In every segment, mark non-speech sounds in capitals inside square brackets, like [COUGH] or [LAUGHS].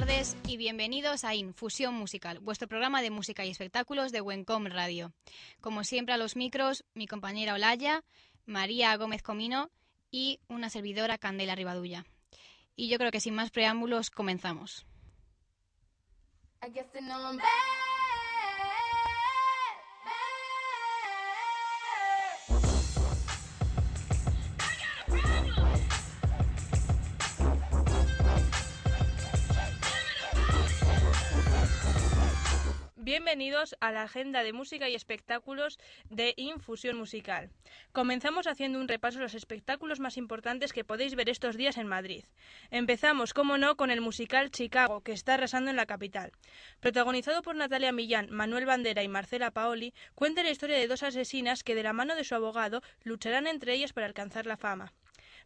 Tardes y bienvenidos a Infusión Musical, vuestro programa de música y espectáculos de Wencom Radio. Como siempre a los micros, mi compañera Olaya, María Gómez Comino y una servidora Candela Rivadulla. Y yo creo que sin más preámbulos comenzamos. Bienvenidos a la agenda de música y espectáculos de Infusión Musical. Comenzamos haciendo un repaso de los espectáculos más importantes que podéis ver estos días en Madrid. Empezamos, como no, con el musical Chicago, que está arrasando en la capital. Protagonizado por Natalia Millán, Manuel Bandera y Marcela Paoli, cuenta la historia de dos asesinas que de la mano de su abogado lucharán entre ellas para alcanzar la fama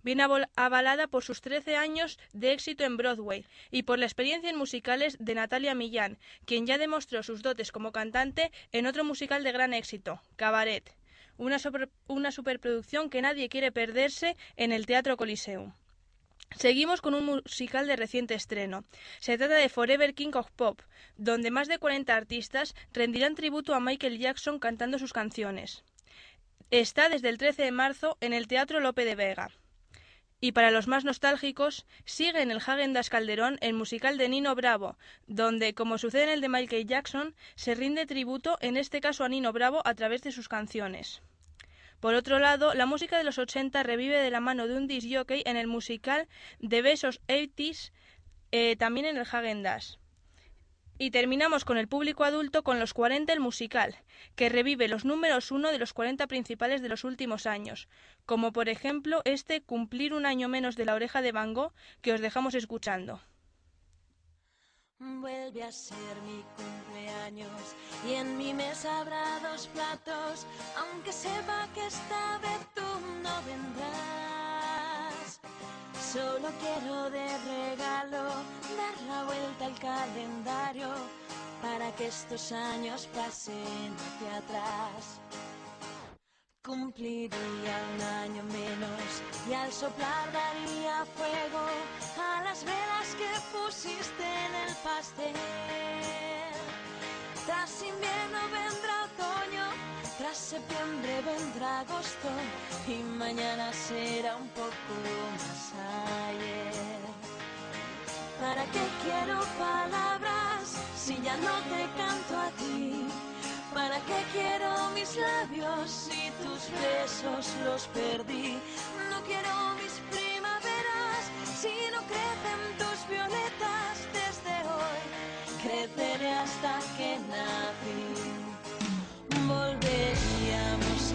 viene avalada por sus 13 años de éxito en Broadway y por la experiencia en musicales de Natalia Millán, quien ya demostró sus dotes como cantante en otro musical de gran éxito, Cabaret, una, superproducción que nadie quiere perderse en el Teatro Coliseum. Seguimos con un musical de reciente estreno. Se trata de Forever King of Pop, donde más de 40 artistas rendirán tributo a Michael Jackson cantando sus canciones. Está desde el 13 de marzo en el Teatro Lope de Vega. Y para los más nostálgicos, sigue en el Hagendas Calderón el musical de Nino Bravo, donde, como sucede en el de Michael Jackson, se rinde tributo, en este caso a Nino Bravo, a través de sus canciones. Por otro lado, la música de los 80 revive de la mano de un disc jockey en el musical de Besos 80s, eh, también en el Hagendas. Y terminamos con el público adulto con Los 40 el musical, que revive los números uno de los 40 principales de los últimos años, como por ejemplo este Cumplir un año menos de la oreja de Van Gogh que os dejamos escuchando. Vuelve a ser mi cumpleaños y en mi mesa habrá dos platos, aunque sepa que esta vez tú no vendrás. Solo quiero de regalo dar la vuelta al calendario para que estos años pasen hacia atrás. Cumpliría un año menos y al soplar daría fuego a las velas que pusiste en el pastel. Tras invierno vendrá otoño, tras septiembre vendrá agosto y mañana será un poco más ayer. ¿Para qué quiero palabras si ya no te canto a ti? ¿Para qué quiero mis labios si tus besos los perdí? No quiero mis primaveras si no crecen tus violetas desde hoy. Creceré hasta que nací volveríamos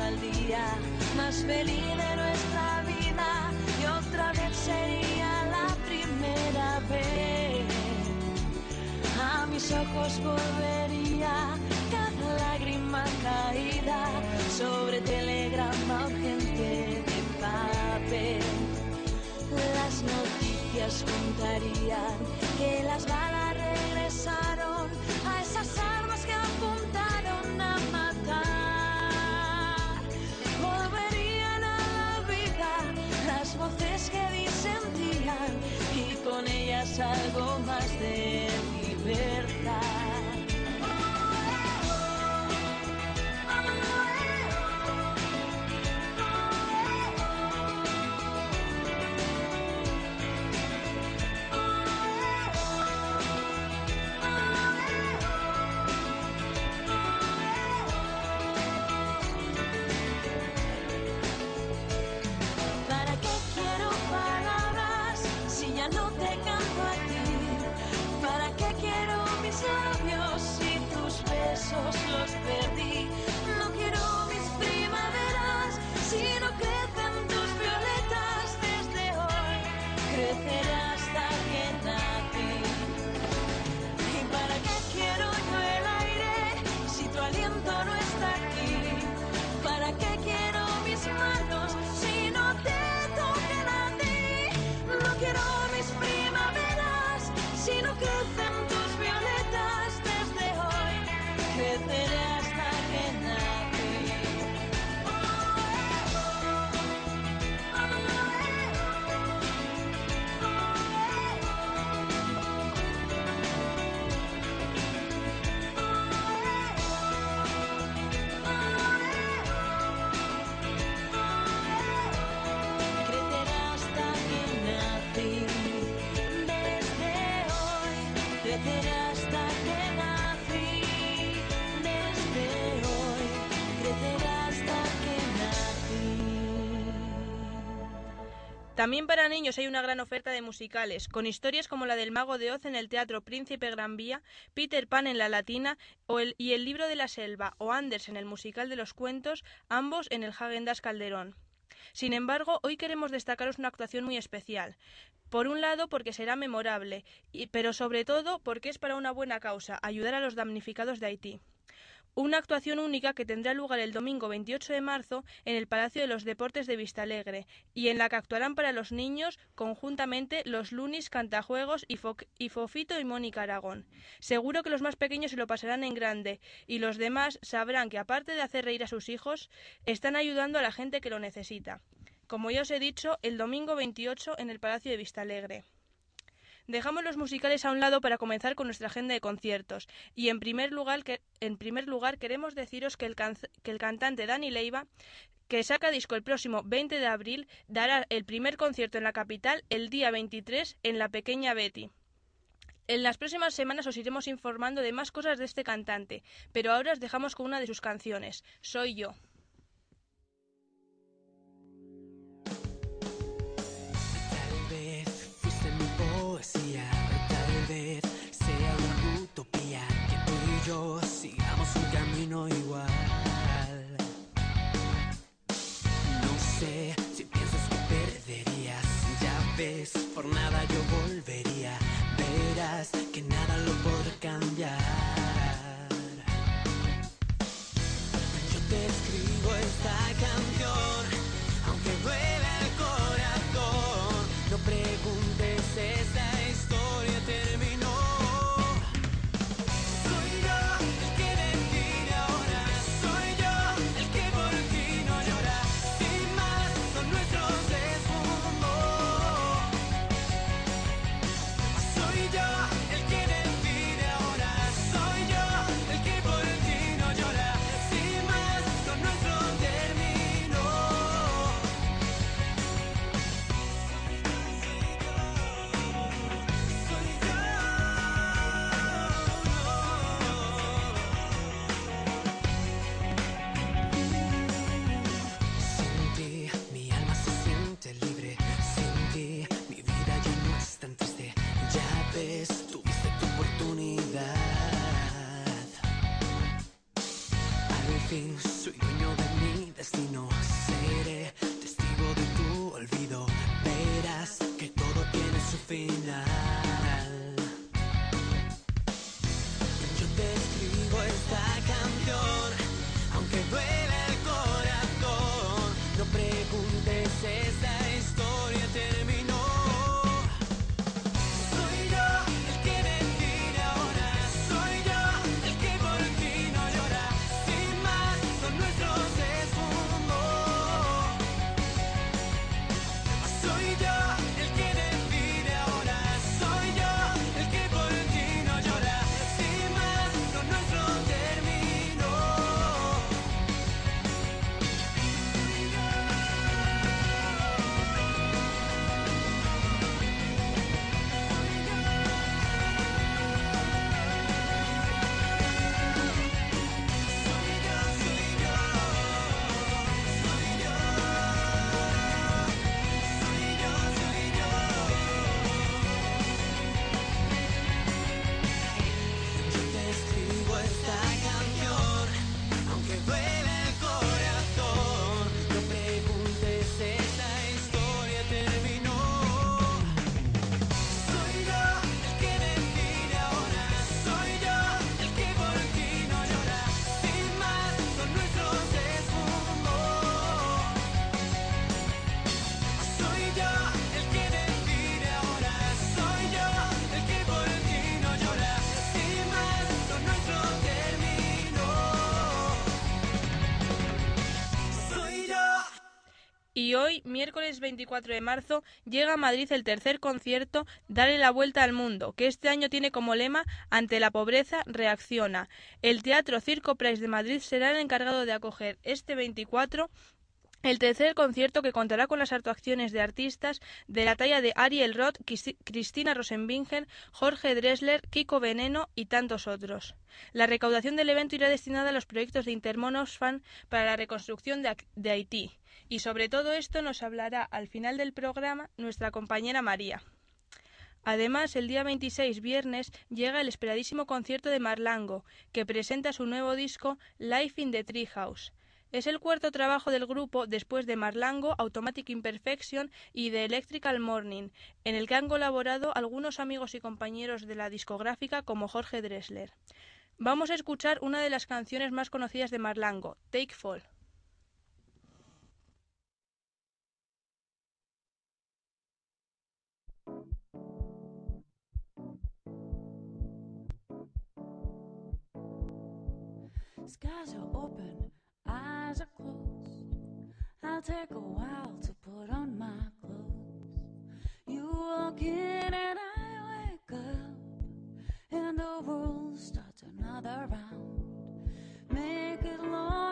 al día más feliz de nuestra vida y otra vez sería la primera vez. A mis ojos volvería cada lágrima caída sobre telegrama urgente de papel. Las noticias contarían que las También para niños hay una gran oferta de musicales, con historias como la del Mago de Oz en el Teatro Príncipe Gran Vía, Peter Pan en la Latina o el, y El Libro de la Selva o Anders en el musical de los cuentos, ambos en el Hagendas Calderón. Sin embargo, hoy queremos destacaros una actuación muy especial. Por un lado, porque será memorable, pero sobre todo porque es para una buena causa, ayudar a los damnificados de Haití. Una actuación única que tendrá lugar el domingo 28 de marzo en el Palacio de los Deportes de Vistalegre y en la que actuarán para los niños conjuntamente los Lunis, Cantajuegos y, Fo- y Fofito y Mónica Aragón. Seguro que los más pequeños se lo pasarán en grande y los demás sabrán que aparte de hacer reír a sus hijos, están ayudando a la gente que lo necesita. Como ya os he dicho, el domingo 28 en el Palacio de Vistalegre. Dejamos los musicales a un lado para comenzar con nuestra agenda de conciertos. Y en primer lugar, en primer lugar queremos deciros que el, que el cantante Dani Leiva, que saca disco el próximo 20 de abril, dará el primer concierto en la capital el día 23 en la Pequeña Betty. En las próximas semanas os iremos informando de más cosas de este cantante, pero ahora os dejamos con una de sus canciones, Soy yo. Poesía, tal vez sea una utopía que tú y yo sigamos un camino igual. No sé si piensas que perderías, ya ves, por nada yo volvería, verás que nada lo podrá cambiar. Y hoy, miércoles 24 de marzo, llega a Madrid el tercer concierto Dale la vuelta al mundo, que este año tiene como lema Ante la pobreza reacciona. El Teatro Circo Price de Madrid será el encargado de acoger este 24 el tercer concierto que contará con las actuaciones de artistas de la talla de Ariel Roth, Cristina Rosenbinger, Jorge Dressler, Kiko Veneno y tantos otros. La recaudación del evento irá destinada a los proyectos de Intermonosfan para la reconstrucción de Haití. Y sobre todo esto nos hablará al final del programa nuestra compañera María. Además, el día 26, viernes, llega el esperadísimo concierto de Marlango, que presenta su nuevo disco Life in the Treehouse. Es el cuarto trabajo del grupo después de Marlango, Automatic Imperfection y The Electrical Morning, en el que han colaborado algunos amigos y compañeros de la discográfica como Jorge Dressler. Vamos a escuchar una de las canciones más conocidas de Marlango, Take Fall. Eyes are closed. I'll take a while to put on my clothes. You walk in and I wake up, and the world starts another round. Make it long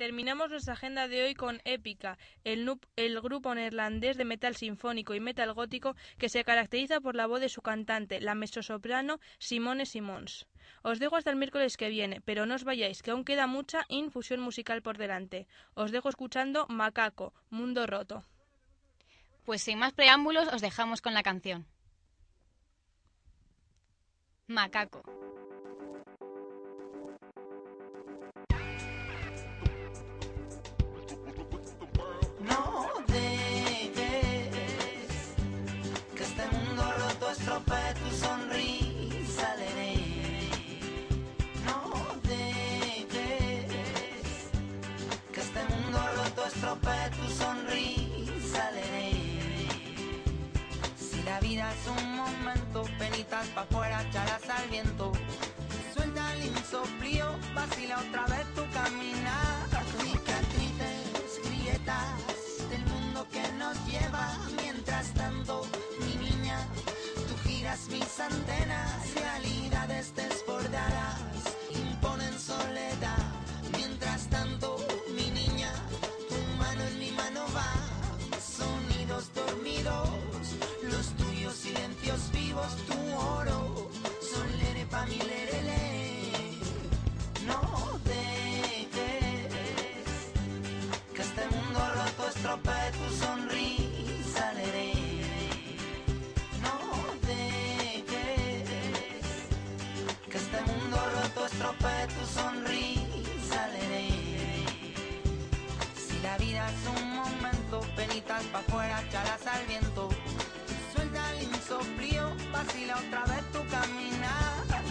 terminamos nuestra agenda de hoy con Épica, el, grupo neerlandés de metal sinfónico y metal gótico que se caracteriza por la voz de su cantante, la mezzosoprano Simone Simons. Os dejo hasta el miércoles que viene, pero no os vayáis, que aún queda mucha infusión musical por delante. Os dejo escuchando Macaco, Mundo Roto. Pues sin más preámbulos os dejamos con la canción. Macaco. Estropee tu sonrisa alegre. No dejes que este mundo roto estropee tu sonrisa alegre. Si la vida es un momento, penitas pa' afuera, echarás al viento. Suelta el insoplío, vacila otra vez tu caminar. Mis antenas. Realidades desbordadas pa' afuera, echarás al viento. Suelta el insoplío, vacila otra vez tu caminar.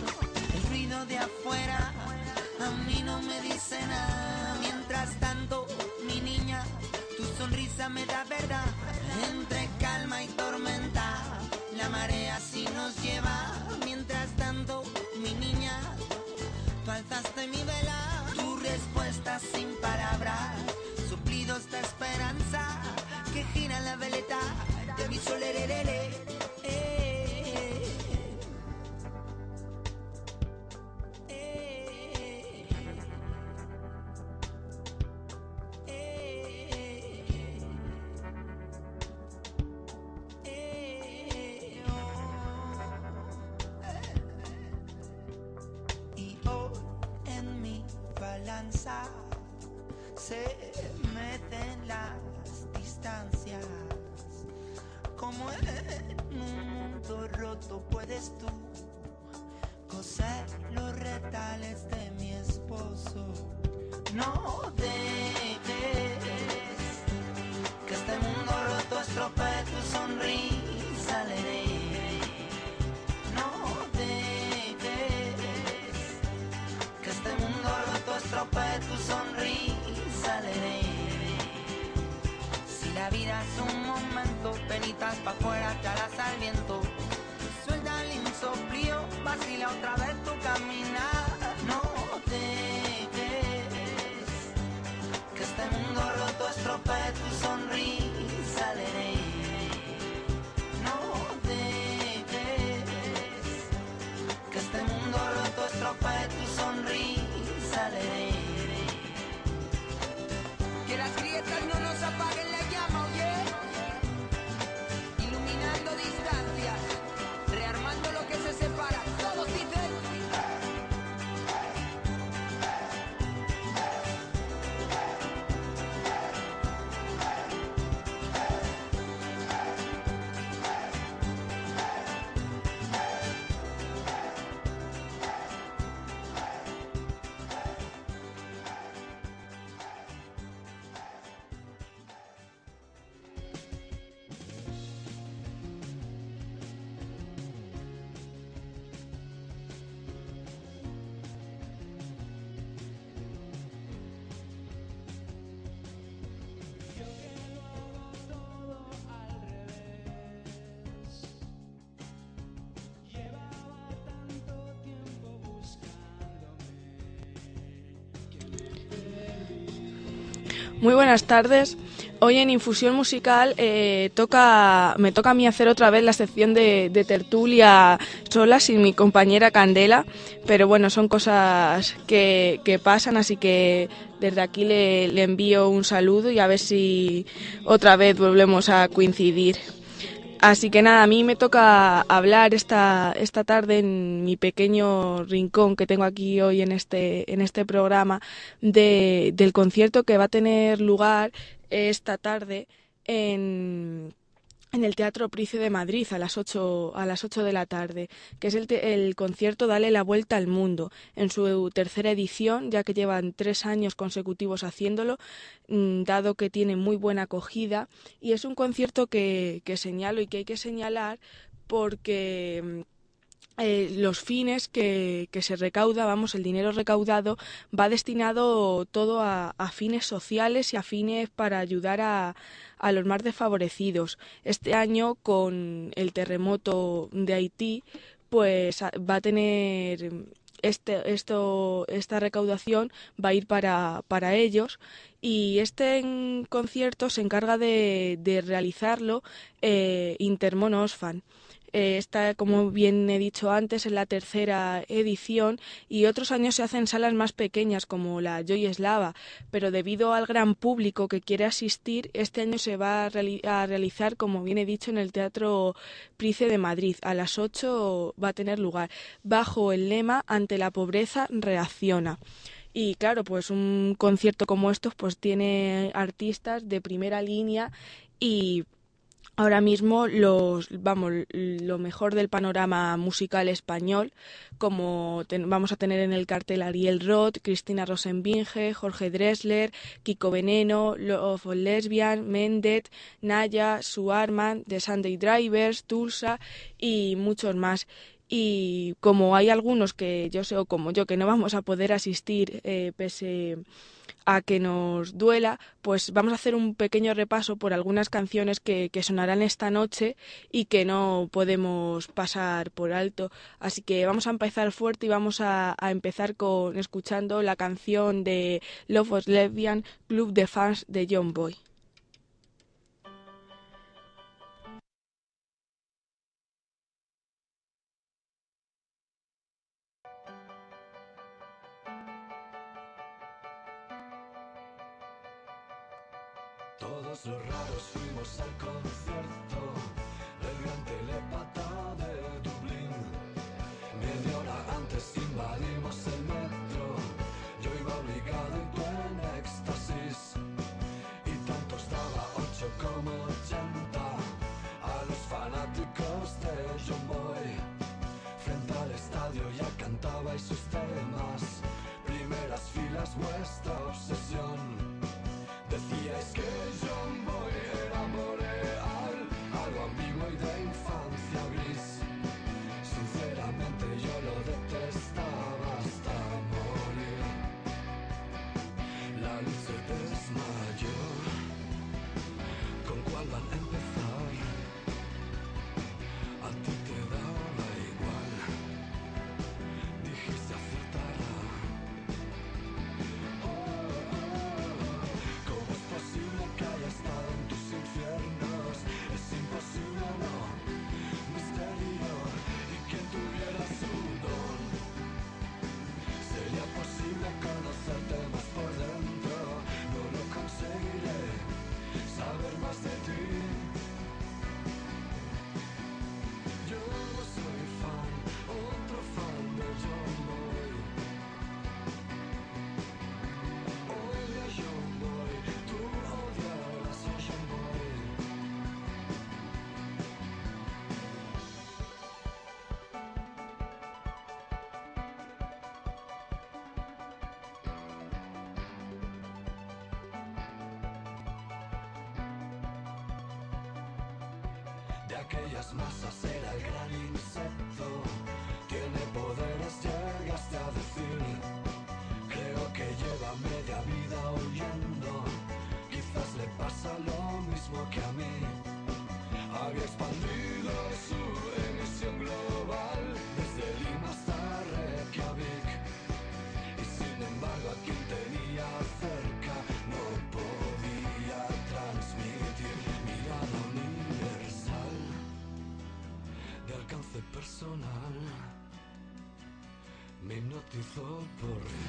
El ruido de afuera a mí no me dice nada. Mientras tanto, mi niña, tu sonrisa me da verdad. Entre calma y tormenta, la marea así nos lleva. Mientras tanto, mi niña, tú alzaste mi vela. Tu respuesta sin Eh, Muy buenas tardes. Hoy en Infusión Musical eh, toca, me toca a mí hacer otra vez la sección de, de tertulia sola sin mi compañera Candela, pero bueno, son cosas que, que pasan, así que desde aquí le, le envío un saludo y a ver si otra vez volvemos a coincidir. Así que nada, a mí me toca hablar esta, esta tarde en mi pequeño rincón que tengo aquí hoy en este, en este programa de, del concierto que va a tener lugar esta tarde en, en el Teatro Price de Madrid a las 8, a las 8 de la tarde, que es el, te- el concierto Dale la Vuelta al Mundo, en su tercera edición, ya que llevan tres años consecutivos haciéndolo, mm, dado que tiene muy buena acogida, y es un concierto que, que señalo y que hay que señalar porque mm, eh, los fines que, se recauda, vamos, el dinero recaudado va destinado todo a, fines sociales y a fines para ayudar a, los más desfavorecidos. Este año, con el terremoto de Haití, pues va a tener este, esto, esta recaudación va a ir para, para ellos y este concierto se encarga de, de realizarlo eh, Intermono Osfan. Eh, Esta, como bien he dicho antes, es la tercera edición y otros años se hacen salas más pequeñas como la Joy Eslava, pero debido al gran público que quiere asistir, este año se va a realizar, como bien he dicho, en el Teatro Price de Madrid. A las 8 va a tener lugar, bajo el lema Ante la pobreza reacciona. Y claro, pues un concierto como estos pues tiene artistas de primera línea y ahora mismo los vamos lo mejor del panorama musical español como vamos a tener en el cartel Ariel Roth, Cristina Rosenbinge, Jorge Dressler, Kiko Veneno, Love Lesbian, Mendet, Naya, Suarman, The Sunday Drivers, Tulsa y muchos más. Y como hay algunos que yo sé o como yo que no vamos a poder asistir eh, pese a que nos duela, pues vamos a hacer un pequeño repaso por algunas canciones que, que sonarán esta noche y que no podemos pasar por alto. Así que vamos a empezar fuerte y vamos a, empezar con escuchando la canción de Love Was Lesbian, Club de Fans de John Boy. Los raros fuimos al concierto del gran telepata de Dublín. Media hora antes invadimos el metro. Yo iba obligado y tú en éxtasis. Y tanto estaba 8 como 80 a los fanáticos de John Boy. Frente al estadio ya cantabais sus temas. Primeras filas, vuestra obsesión. Aquellas masas Hipnotizó por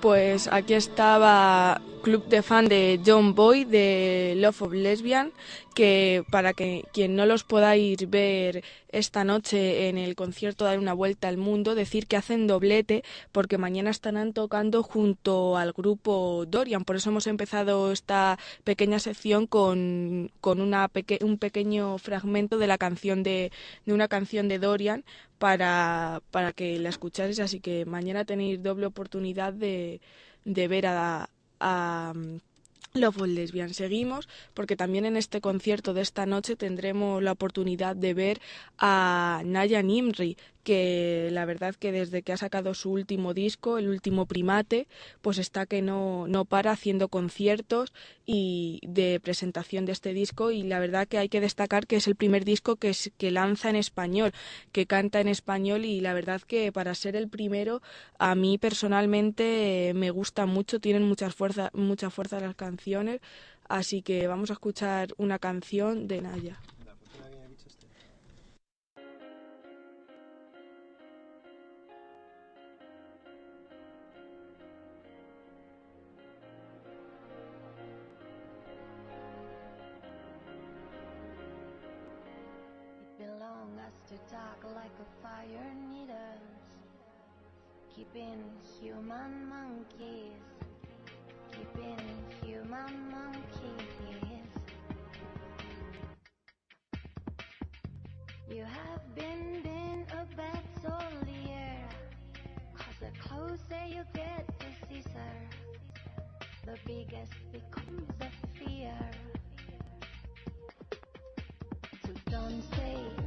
Pues aquí estaba club de fan de John Boy de Love of Lesbian, que para que quien no los podáis ver esta noche en el concierto Dar una vuelta al mundo, decir que hacen doblete porque mañana estarán tocando junto al grupo Dorian. Por eso hemos empezado esta pequeña sección con, con una peque un pequeño fragmento de la canción de, de una canción de Dorian para, para que la escucharais. Así que mañana tenéis doble oportunidad de, de ver a, a Love Lesbian. Seguimos porque también en este concierto de esta noche tendremos la oportunidad de ver a Naya Nimri, que la verdad que desde que ha sacado su último disco, el último primate, pues está que no, no para haciendo conciertos y de presentación de este disco. Y la verdad que hay que destacar que es el primer disco que, es, que lanza en español, que canta en español. Y la verdad que para ser el primero a mí personalmente me gusta mucho, tienen mucha fuerza, mucha fuerza las canciones, así que vamos a escuchar una canción de Naya. Human monkeys, keeping human monkeys. You have been been a bad soldier, cause the closer you get to Caesar, the biggest becomes the fear. So don't stay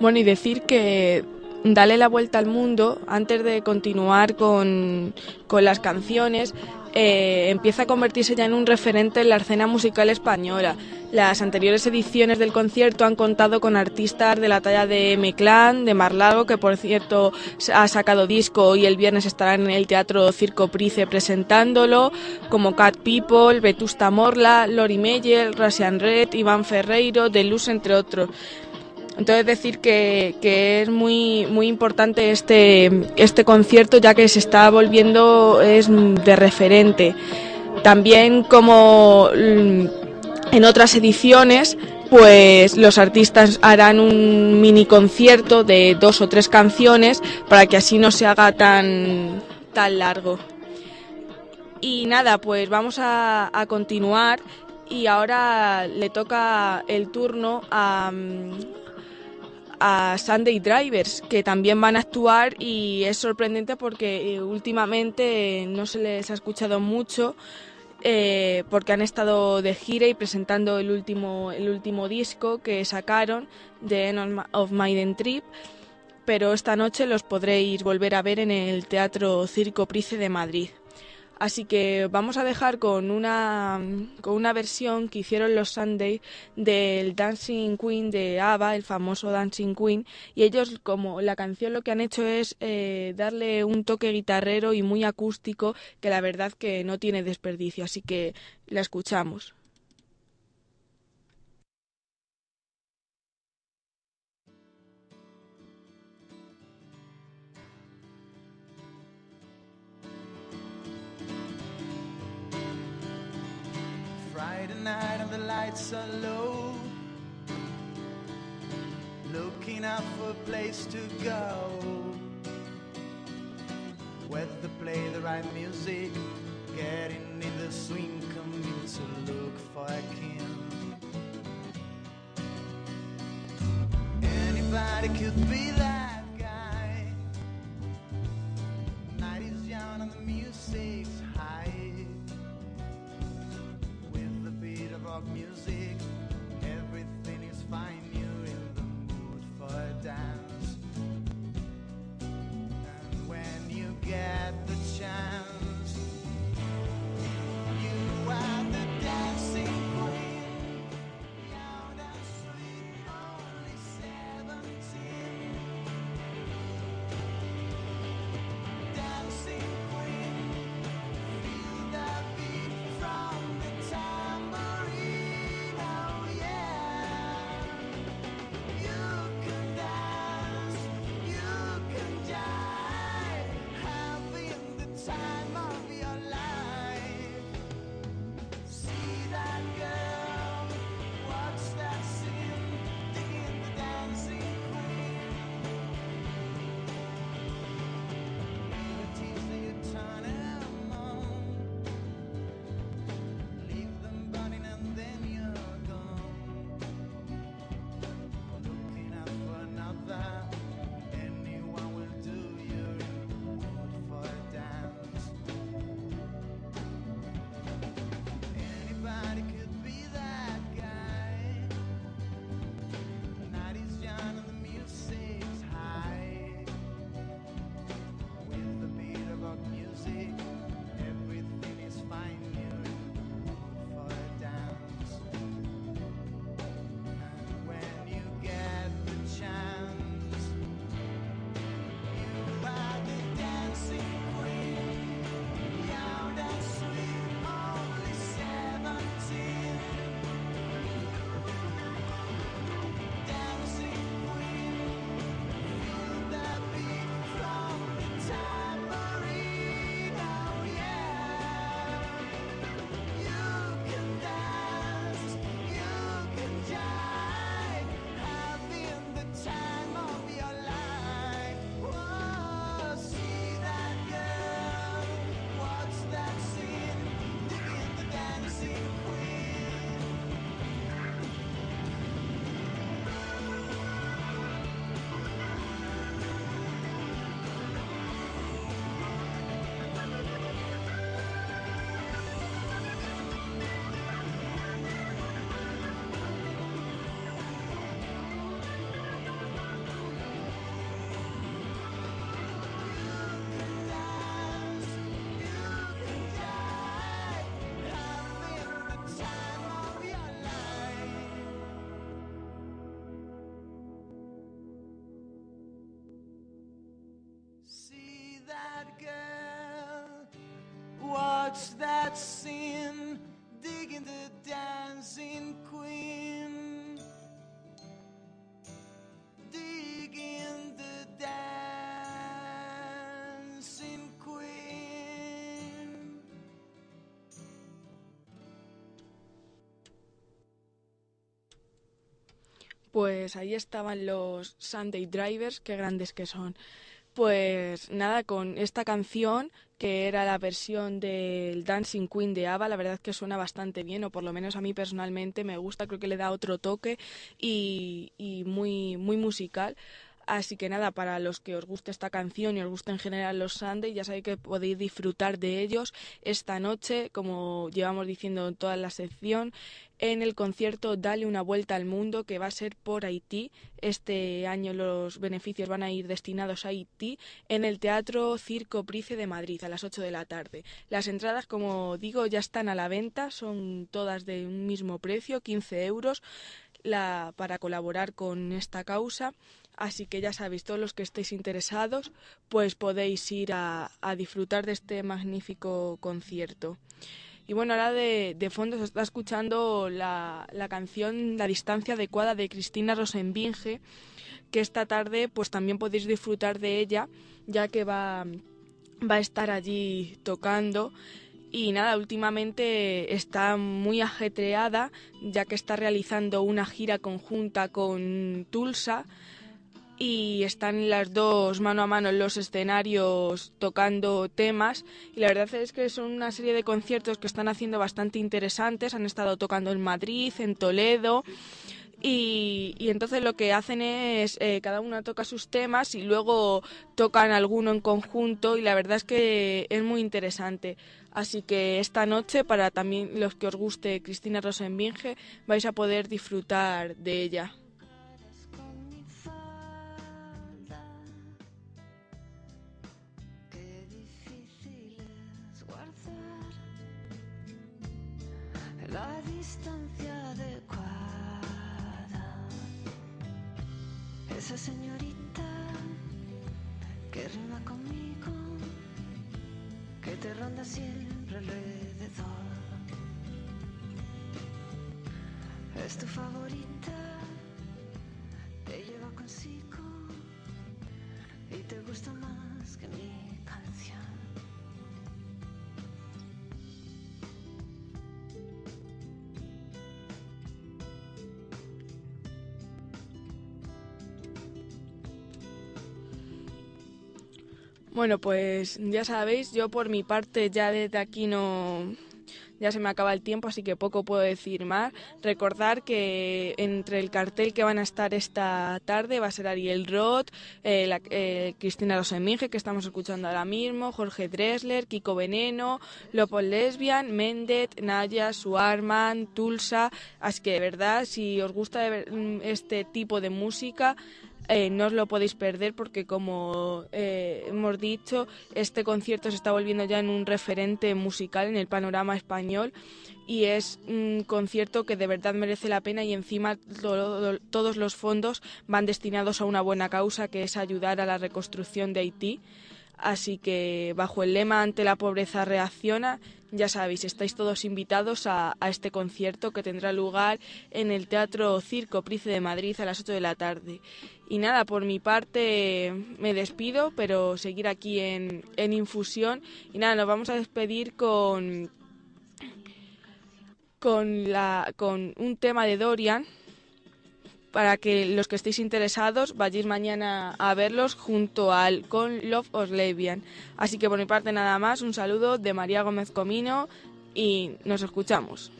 Bueno, y decir que Dale la vuelta al mundo, antes de continuar con, con las canciones, eh, empieza a convertirse ya en un referente en la escena musical española. Las anteriores ediciones del concierto han contado con artistas de la talla de M-Clan, de Marlago, que por cierto ha sacado disco y el viernes estarán en el Teatro Circo Price presentándolo, como Cat People, Vetusta Morla, Lori Meyer, Rasian Red, Iván Ferreiro, Deluxe, entre otros. Entonces decir que, que es muy muy importante este este concierto ya que se está volviendo es de referente. También como mm, en otras ediciones pues los artistas harán un mini concierto de dos o tres canciones para que así no se haga tan tan largo. Y nada, pues vamos a, a continuar y ahora le toca el turno a, a Sunday Drivers, que también van a actuar y es sorprendente porque eh, últimamente no se les ha escuchado mucho eh, porque han estado de gira y presentando el último, el último disco que sacaron, The End of Maiden Trip, pero esta noche los podréis volver a ver en el Teatro Circo Price de Madrid. Así que vamos a dejar con una, con una versión que hicieron los Sunday del Dancing Queen de ABBA, el famoso Dancing Queen, y ellos como la canción lo que han hecho es eh, darle un toque guitarrero y muy acústico que la verdad que no tiene desperdicio, así que la escuchamos. Night and the lights are low. Looking out for a place to go. To play the right music. Getting in the swing, coming to look for a king. Anybody could be that guy. Night is young and the music's high rock music. Everything is fine. You're in the mood for a dance. And when you get the chance, Pues ahí estaban los Sunday Drivers, qué grandes que son. Pues nada, con esta canción que era la versión del Dancing Queen de ABBA, la verdad es que suena bastante bien, o por lo menos a mí personalmente me gusta, creo que le da otro toque y, y muy, muy musical. Así que nada, para los que os guste esta canción y os guste en general los Sunday, ya sabéis que podéis disfrutar de ellos esta noche, como llevamos diciendo en toda la sección, en el concierto Dale una vuelta al mundo que va a ser por Haití. Este año los beneficios van a ir destinados a Haití en el Teatro Circo Price de Madrid a las 8 de la tarde. Las entradas, como digo, ya están a la venta, son todas de un mismo precio, 15 euros. La, para colaborar con esta causa. Así que ya sabéis, todos los que estéis interesados, pues podéis ir a, disfrutar de este magnífico concierto. Y bueno, ahora de, fondo se está escuchando la, la, canción La distancia adecuada de Cristina Rosenbinge, que esta tarde pues también podéis disfrutar de ella, ya que va, va a estar allí tocando. Y nada, últimamente está muy ajetreada, ya que está realizando una gira conjunta con Tulsa y están las dos mano a mano en los escenarios tocando temas y la verdad es que son una serie de conciertos que están haciendo bastante interesantes, han estado tocando en Madrid, en Toledo y, y entonces lo que hacen es eh, cada una toca sus temas y luego tocan alguno en conjunto y la verdad es que es muy interesante. Así que esta noche, para también los que os guste Cristina Rosenbinge, vais a poder disfrutar de ella. Te ronda siempre alrededor. Es tu favorita, te lleva consigo y te gusta más que mi canción. Bueno, pues ya sabéis, yo por mi parte ya desde aquí no ya se me acaba el tiempo, así que poco puedo decir más. Recordar que entre el cartel que van a estar esta tarde va a ser Ariel Roth, eh, la, eh, Cristina Roseminge, que estamos escuchando ahora mismo, Jorge Dressler, Kiko Veneno, Lopol Lesbian, Mendet, Naya, Suarman, Tulsa. Así que de verdad, si os gusta este tipo de música, eh, no os lo podéis perder porque como eh, hemos dicho, este concierto se está volviendo ya en un referente musical en el panorama español y es un concierto que de verdad merece la pena y encima todo, todos los fondos van destinados a una buena causa que es ayudar a la reconstrucción de Haití. Así que bajo el lema ante la pobreza reacciona, ya sabéis, estáis todos invitados a, a, este concierto que tendrá lugar en el Teatro Circo Price de Madrid a las 8 de la tarde. Y nada, por mi parte me despido, pero seguir aquí en, en Infusión. Y nada, nos vamos a despedir con, con, la, con un tema de Dorian para que los que estéis interesados vayáis mañana a verlos junto al con Love of Lesbian. Así que por mi parte nada más, un saludo de María Gómez Comino y nos escuchamos.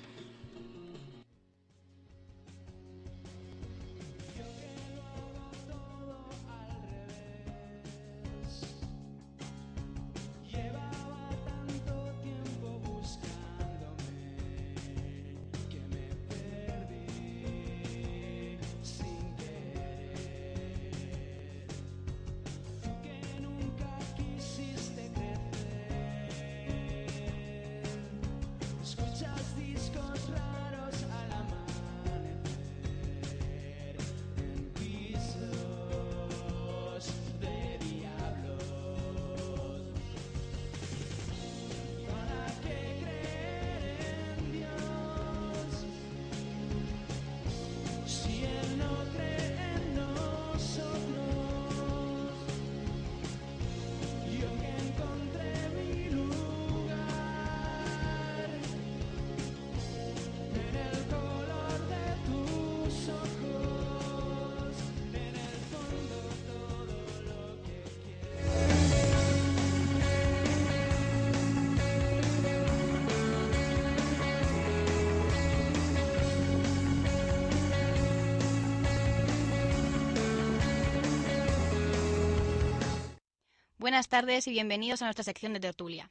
Buenas tardes y bienvenidos a nuestra sección de tertulia.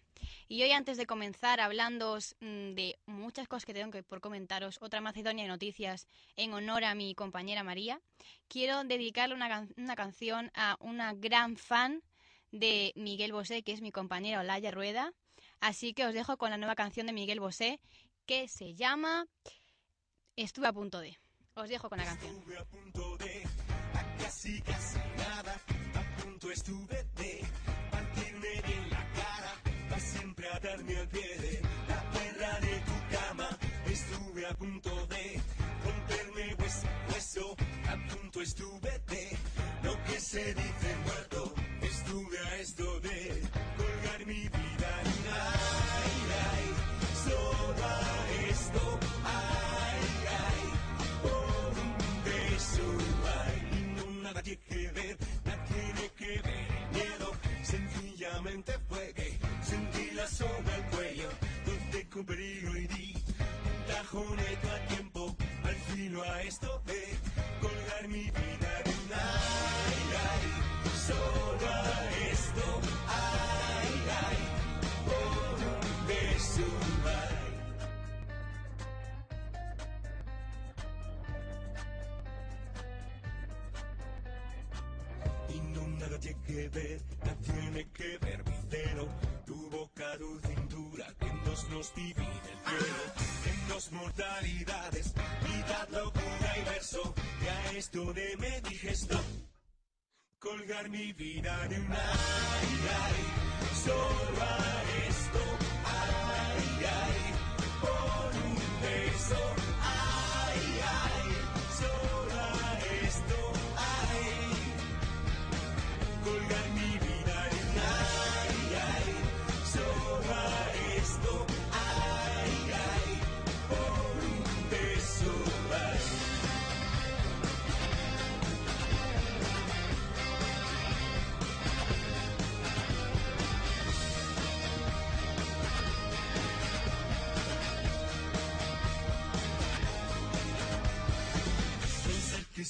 Y hoy antes de comenzar hablando de muchas cosas que tengo que por comentaros, otra Macedonia de noticias en honor a mi compañera María, quiero dedicarle una, una canción a una gran fan de Miguel Bosé, que es mi compañera Olaya Rueda. Así que os dejo con la nueva canción de Miguel Bosé que se llama Estuve a punto de. Os dejo con la canción. Estuve a punto de, a casi casi nada, a punto estuve de al pie de la perra de tu cama. Estuve a punto de romperme hueso, hueso, a punto estuve de lo que se dice muerto. Estuve a esto de con peligro y di un tajoneto a tiempo, al filo a esto de colgar mi vida de un ay, ay, solo a esto, ay, ay, por un beso ay. y nada tiene que ver, nada tiene que ver mi cero, tu boca, tu nos divide el cielo, en dos mortalidades, mitad locura y verso, y a esto de me dije colgar mi vida de un ay, solo a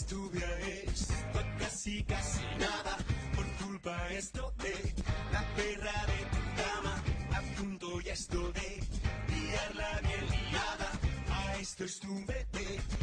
Pensar que estuve a esto, a casi casi nada, por culpa esto de la perra de tu cama, a punto ya esto de liarla bien liada, a esto estuve de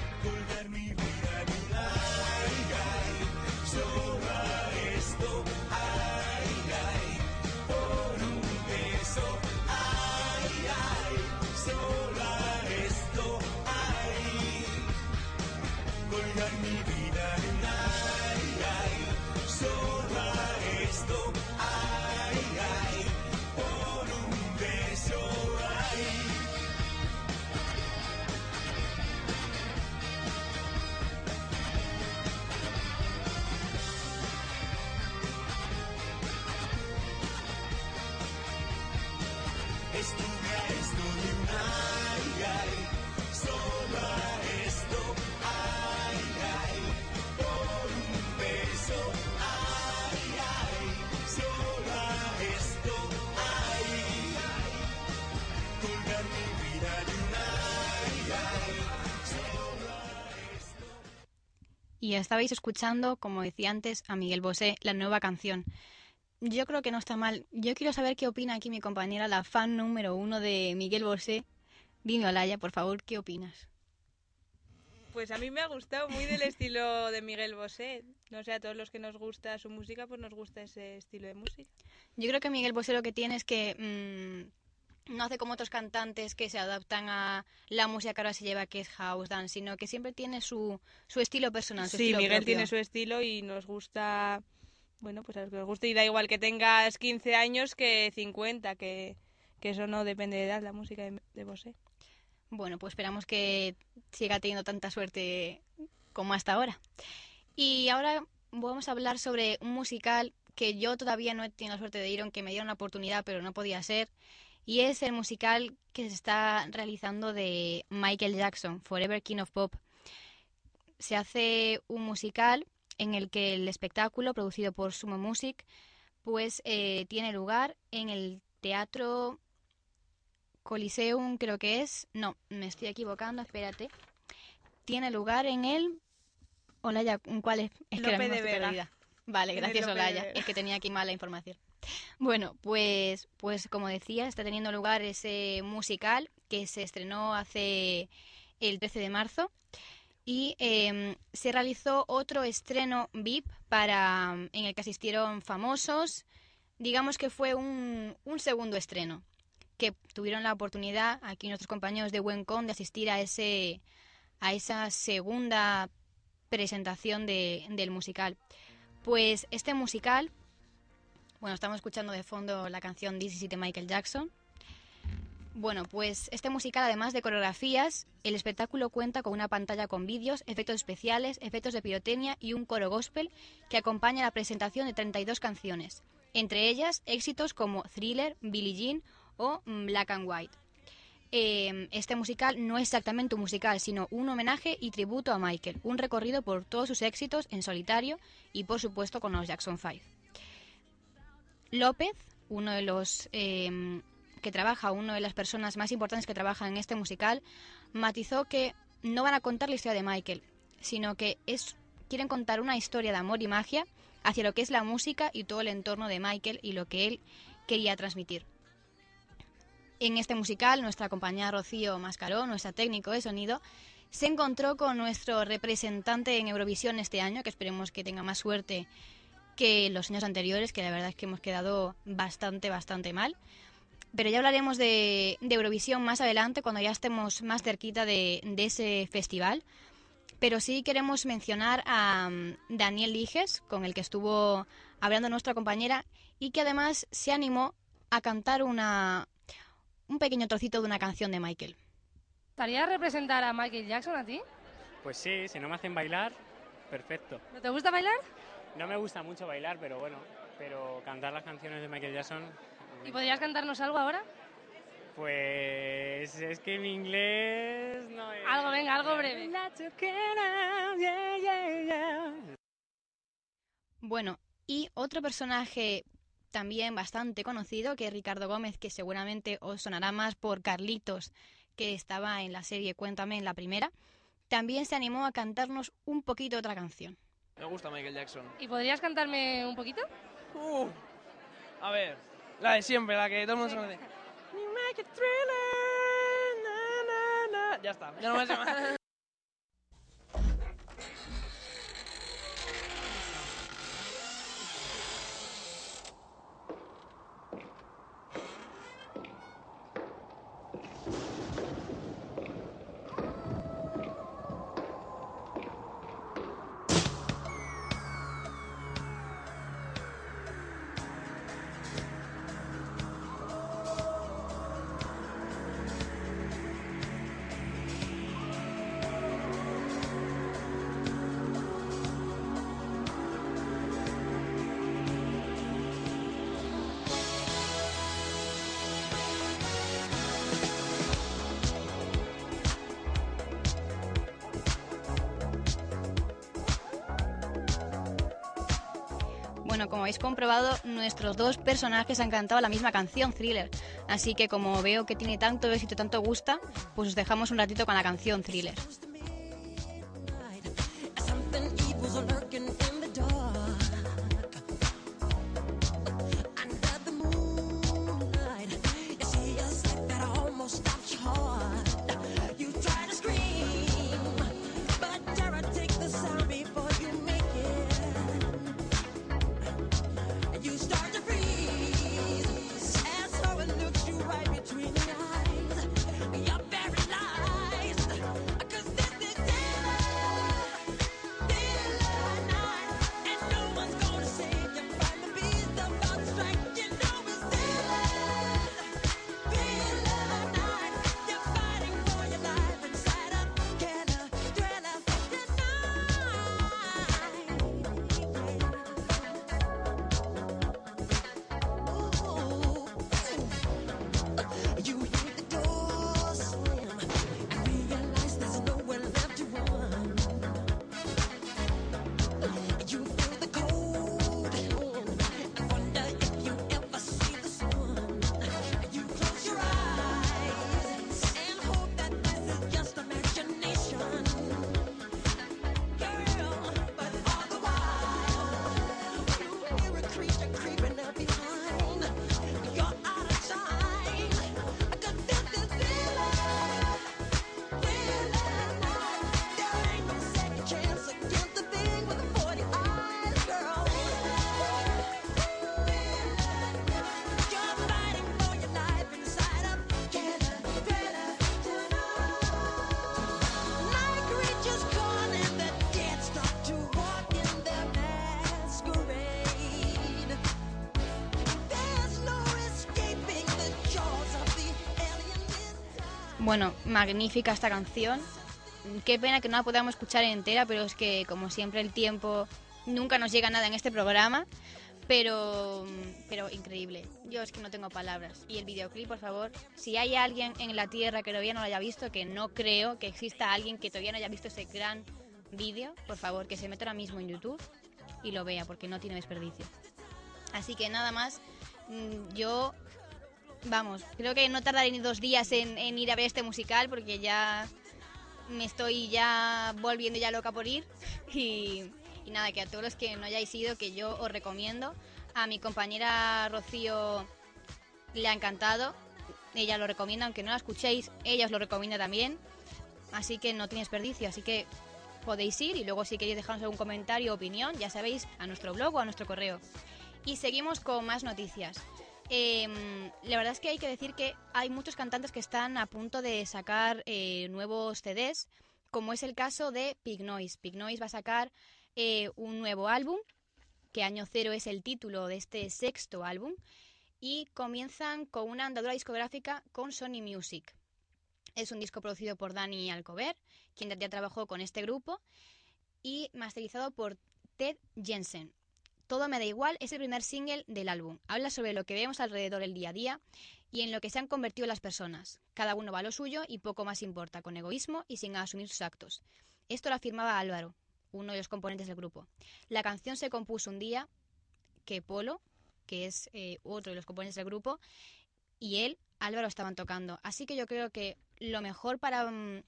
Y estabais escuchando, como decía antes, a Miguel Bosé, la nueva canción. Yo creo que no está mal. Yo quiero saber qué opina aquí mi compañera, la fan número uno de Miguel Bosé. Dime, Olaya, por favor, ¿qué opinas? Pues a mí me ha gustado muy del estilo de Miguel Bosé. No sé, a todos los que nos gusta su música, pues nos gusta ese estilo de música. Yo creo que Miguel Bosé lo que tiene es que mm, no hace como otros cantantes que se adaptan a la música que ahora se lleva, que es house dance, sino que siempre tiene su, su estilo personal. Su Sí, estilo Miguel propio. tiene su estilo y nos gusta, bueno, pues a los que nos gusta y da igual que tengas 15 años que 50, que, que eso no depende de edad, la música de, de Bosé. Bueno, pues esperamos que siga teniendo tanta suerte como hasta ahora. Y ahora vamos a hablar sobre un musical que yo todavía no he tenido la suerte de ir, aunque me dieron la oportunidad, pero no podía ser. Y es el musical que se está realizando de Michael Jackson, Forever King of Pop. Se hace un musical en el que el espectáculo, producido por Sumo Music, pues eh, tiene lugar en el Teatro Coliseum, creo que es. No, me estoy equivocando, espérate. Tiene lugar en el. Olaya, ¿cuál es? Es que Lope de Vega. perdida. Vale, gracias, Olaya. Es que tenía aquí mala información. Bueno, pues, pues como decía, está teniendo lugar ese musical que se estrenó hace el 13 de marzo y eh, se realizó otro estreno VIP para en el que asistieron famosos. Digamos que fue un, un segundo estreno que tuvieron la oportunidad aquí nuestros compañeros de Wencom de asistir a ese a esa segunda presentación de, del musical. Pues este musical, bueno, estamos escuchando de fondo la canción This Is It de Michael Jackson. Bueno, pues este musical, además de coreografías, el espectáculo cuenta con una pantalla con vídeos, efectos especiales, efectos de pirotecnia y un coro gospel que acompaña la presentación de 32 canciones, entre ellas éxitos como Thriller, Billie Jean o mm, Black and White. Eh, este musical no es exactamente un musical, sino un homenaje y tributo a Michael, un recorrido por todos sus éxitos en solitario y por supuesto con los Jackson 5. López, uno de los eh, que trabaja, una de las personas más importantes que trabajan en este musical, matizó que no van a contar la historia de Michael, sino que es quieren contar una historia de amor y magia hacia lo que es la música y todo el entorno de Michael y lo que él quería transmitir. En este musical, nuestra compañera Rocío Mascaró, nuestra técnico de sonido, se encontró con nuestro representante en Eurovisión este año, que esperemos que tenga más suerte que los años anteriores, que la verdad es que hemos quedado bastante, bastante mal. Pero ya hablaremos de, de Eurovisión más adelante, cuando ya estemos más cerquita de, de ese festival. Pero sí queremos mencionar a um, Daniel Liges, con el que estuvo hablando nuestra compañera, y que además se animó a cantar una, un pequeño trocito de una canción de Michael. ¿Estaría representar a Michael Jackson a ti? Pues sí, si no me hacen bailar, perfecto. ¿No te gusta bailar? No me gusta mucho bailar, pero bueno, pero cantar las canciones de Michael Jackson, ¿Y podrías cantarnos algo ahora? pues es que mi inglés no es... Algo, venga, algo breve. Bueno, y otro personaje también bastante conocido, que es Ricardo Gómez, que seguramente os sonará más por Carlitos, que estaba en la serie Cuéntame en la primera, también se animó a cantarnos un poquito otra canción. Me gusta Michael Jackson. ¿Y podrías cantarme un poquito? Uh, a ver, la de siempre, la que todo el mundo se conoce. You make it thriller, na, na, na. Ya está, ya no me [LAUGHS] habéis comprobado, nuestros dos personajes han cantado la misma canción, Thriller. Así que como veo que tiene tanto éxito tanto gusta, pues os dejamos un ratito con la canción Thriller. Bueno, magnífica esta canción. Qué pena que no la podamos escuchar entera, pero es que como siempre el tiempo nunca nos llega nada en este programa. Pero, pero increíble. Yo es que no tengo palabras. Y el videoclip, por favor, si hay alguien en la Tierra que todavía no lo haya visto, que no creo que exista alguien que todavía no haya visto ese gran vídeo, por favor, que se meta ahora mismo en YouTube y lo vea, porque no tiene desperdicio. Así que nada más, mm, yo, vamos, creo que no tardaré ni dos días en, en ir a ver este musical, porque ya me estoy ya volviendo ya loca por ir. [LAUGHS] Y, y nada, que a todos los que no hayáis ido, que yo os recomiendo. A mi compañera Rocío le ha encantado. Ella lo recomienda, aunque no la escuchéis, ella os lo recomienda también. Así que no tiene desperdicio. Así que podéis ir y luego si queréis dejarnos algún comentario o opinión, ya sabéis, a nuestro blog o a nuestro correo. Y seguimos con más noticias. Eh, la verdad es que hay que decir que hay muchos cantantes que están a punto de sacar eh, nuevos CDs, como es el caso de Pig Noise. Pig Noise va a sacar eh, un nuevo álbum, que Año Cero es el título de este sexto álbum, y comienzan con una andadura discográfica con Sony Music. Es un disco producido por Dani Alcover, quien ya trabajó con este grupo, y masterizado por Ted Jensen. Todo me da igual es el primer single del álbum. Habla sobre lo que vemos alrededor del día a día y en lo que se han convertido las personas. Cada uno va a lo suyo y poco más importa, con egoísmo y sin asumir sus actos. Esto lo afirmaba Álvaro, uno de los componentes del grupo. La canción se compuso un día que Polo, que es eh, otro de los componentes del grupo, y él, Álvaro, estaban tocando. Así que yo creo que lo mejor para mm,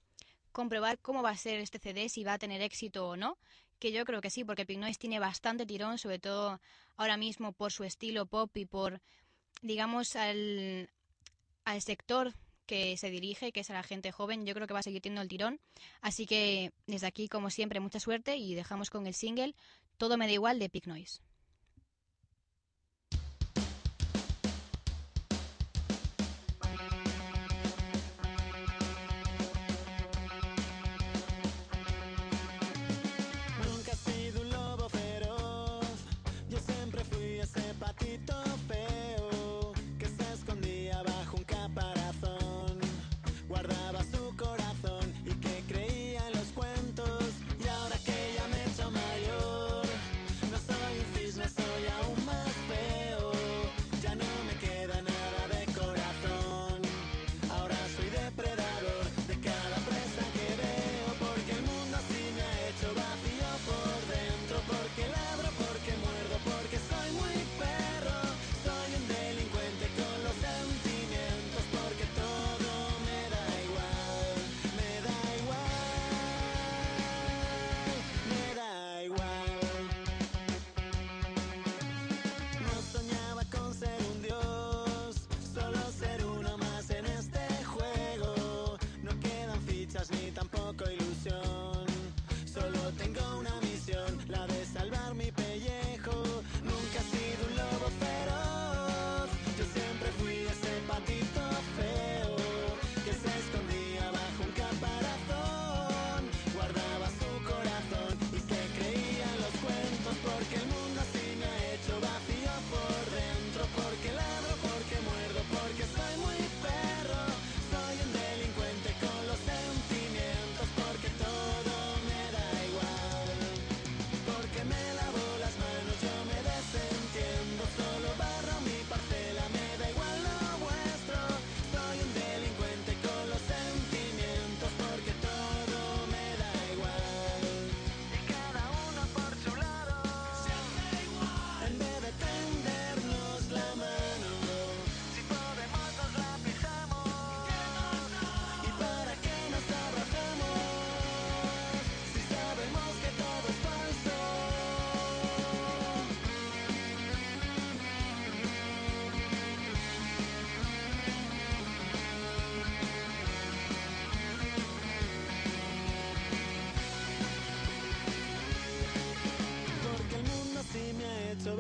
comprobar cómo va a ser este CD, si va a tener éxito o no, que yo creo que sí, porque Pink Noise tiene bastante tirón, sobre todo ahora mismo por su estilo pop y por, digamos, al, al sector que se dirige, que es a la gente joven, yo creo que va a seguir teniendo el tirón. Así que desde aquí, como siempre, mucha suerte y dejamos con el single Todo me da igual de Pink Noise.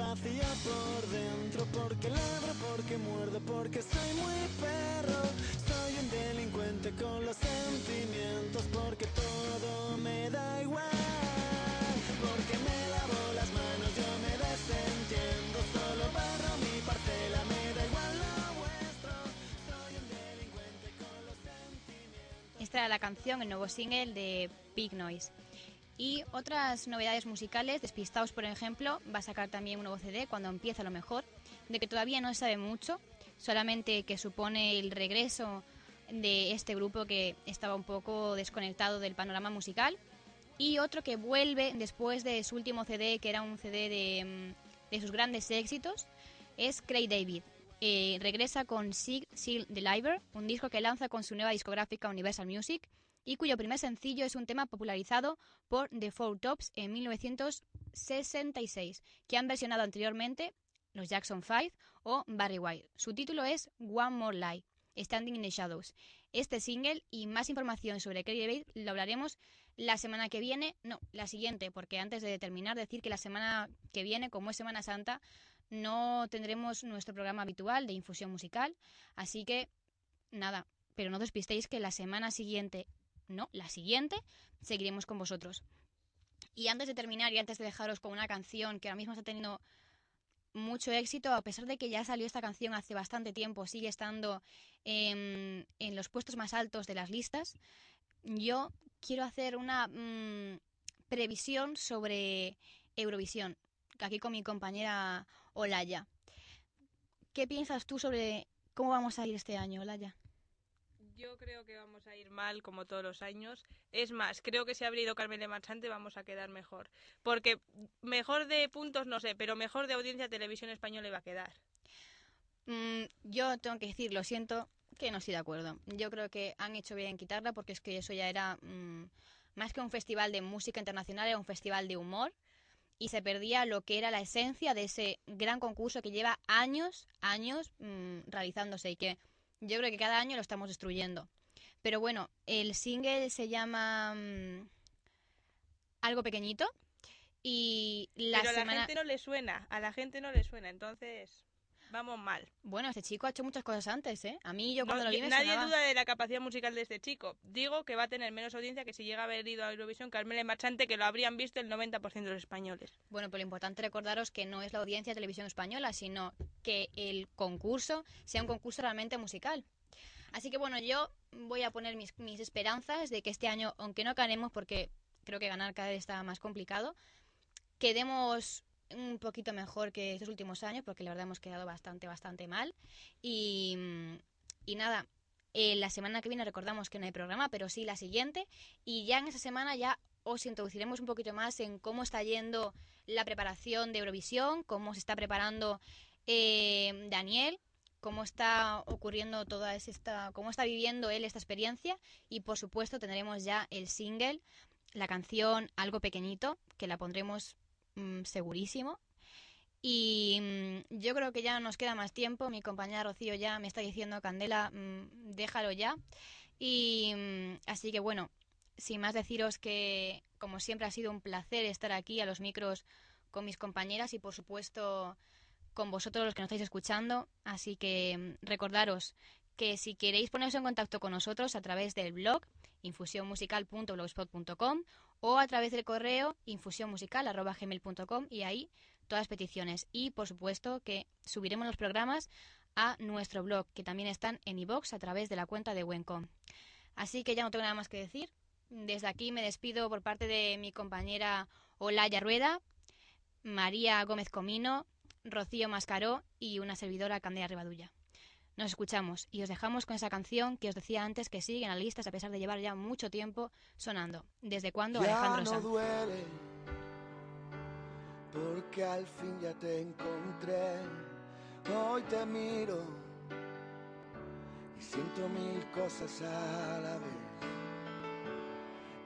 Vacío por dentro Porque ladro, porque muerdo, porque soy muy perro. Soy un delincuente con los sentimientos Porque todo me da igual. Porque me lavo las manos, yo me desentiendo. Solo barro mi parcela, me da igual lo vuestro. Soy un delincuente con los sentimientos. Esta era la canción, el nuevo single de Big Noise. Y otras novedades musicales, Despistados por ejemplo, va a sacar también un nuevo CD cuando empieza lo mejor, de que todavía no se sabe mucho, solamente que supone el regreso de este grupo que estaba un poco desconectado del panorama musical. Y otro que vuelve después de su último CD, que era un CD de, mm, de sus grandes éxitos, es Craig David. Eh, regresa con Sig Seal Deliver, un disco que lanza con su nueva discográfica Universal Music y cuyo primer sencillo es un tema popularizado por The Four Tops en 1966, que han versionado anteriormente los Jackson 5 o Barry White. Su título es One More Lie, Standing in the Shadows. Este single y más información sobre Craig David lo hablaremos la semana que viene, no, la siguiente, porque antes de terminar decir que la semana que viene, como es Semana Santa, no tendremos nuestro programa habitual de infusión musical, así que nada, pero no despistéis que la semana siguiente, no, la siguiente, seguiremos con vosotros. Y antes de terminar y antes de dejaros con una canción que ahora mismo está teniendo mucho éxito, a pesar de que ya salió esta canción hace bastante tiempo, sigue estando en los puestos más altos de las listas, yo quiero hacer una mm, previsión sobre Eurovisión, aquí con mi compañera Olaya. ¿Qué piensas tú sobre cómo vamos a ir este año, Olaya? Yo creo que vamos a ir mal como todos los años. Es más, creo que si habría ido Carmen de Marchante vamos a quedar mejor. Porque mejor de puntos no sé, pero mejor de audiencia televisión española iba a quedar. Mm, yo tengo que decir, lo siento, que no estoy de acuerdo. Yo creo que han hecho bien en quitarla porque es que eso ya era mm, más que un festival de música internacional, era un festival de humor y se perdía lo que era la esencia de ese gran concurso que lleva años, años mm, realizándose y que yo creo que cada año lo estamos destruyendo. Pero bueno, el single se llama mm, Algo Pequeñito y la pero a semana... la gente no le suena, a la gente no le suena, entonces vamos mal. Bueno, este chico ha hecho muchas cosas antes, ¿eh? A mí yo cuando No, lo vi me nadie sonaba- duda de la capacidad musical de este chico. Digo que va a tener menos audiencia que si llega a haber ido a Eurovisión Carmen Marchante, que lo habrían visto el 90% de los españoles. Bueno, pero lo importante recordaros que no es la audiencia de televisión española, sino que el concurso sea un concurso realmente musical. Así que bueno, yo voy a poner mis, mis esperanzas de que este año, aunque no ganemos, porque creo que ganar cada vez está más complicado, quedemos un poquito mejor que estos últimos años, porque la verdad hemos quedado bastante, bastante mal. Y, y nada, eh, la semana que viene recordamos que no hay programa, pero sí la siguiente. Y ya en esa semana ya os introduciremos un poquito más en cómo está yendo la preparación de Eurovisión, cómo se está preparando eh, Daniel, cómo está ocurriendo toda esta, cómo está viviendo él esta experiencia y por supuesto tendremos ya el single, la canción Algo Pequeñito, que la pondremos mm, segurísimo. Y mm, yo creo que ya no nos queda más tiempo. Mi compañera Rocío ya me está diciendo, Candela, mm, déjalo ya. Y así que bueno, sin más deciros que como siempre ha sido un placer estar aquí a los micros con mis compañeras y por supuesto con vosotros los que nos estáis escuchando. Así que recordaros que si queréis poneros en contacto con nosotros a través del blog infusionmusical.blogspot.com o a través del correo infusionmusical.gmail.com y ahí todas las peticiones. Y por supuesto que subiremos los programas a nuestro blog, que también están en iVoox a través de la cuenta de Wencom. Así que ya no tengo nada más que decir. Desde aquí me despido por parte de mi compañera Olaya Rueda, María Gómez Comino, Rocío Mascaró y una servidora Candela Rivadulla. Nos escuchamos y os dejamos con esa canción que os decía antes que sigue en las listas a pesar de llevar ya mucho tiempo sonando. ¿Desde cuándo Ya Alejandro no Sanz? duele, porque al fin ya te encontré. Hoy te miro y siento mil cosas a la vez.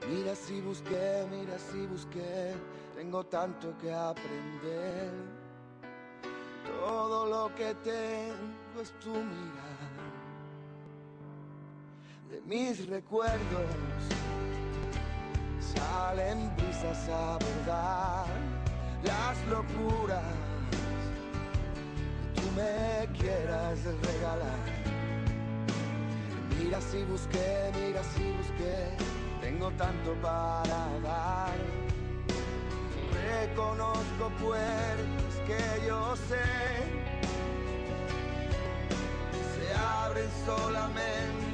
Mira si busqué, mira si busqué, tengo tanto que aprender. Todo lo que tengo es tu mirar. De mis recuerdos salen brisas a verdad las locuras que tú me quieras regalar. Mira si busqué, mira si busqué, tengo tanto para dar. Reconozco puertas que yo sé se abren solamente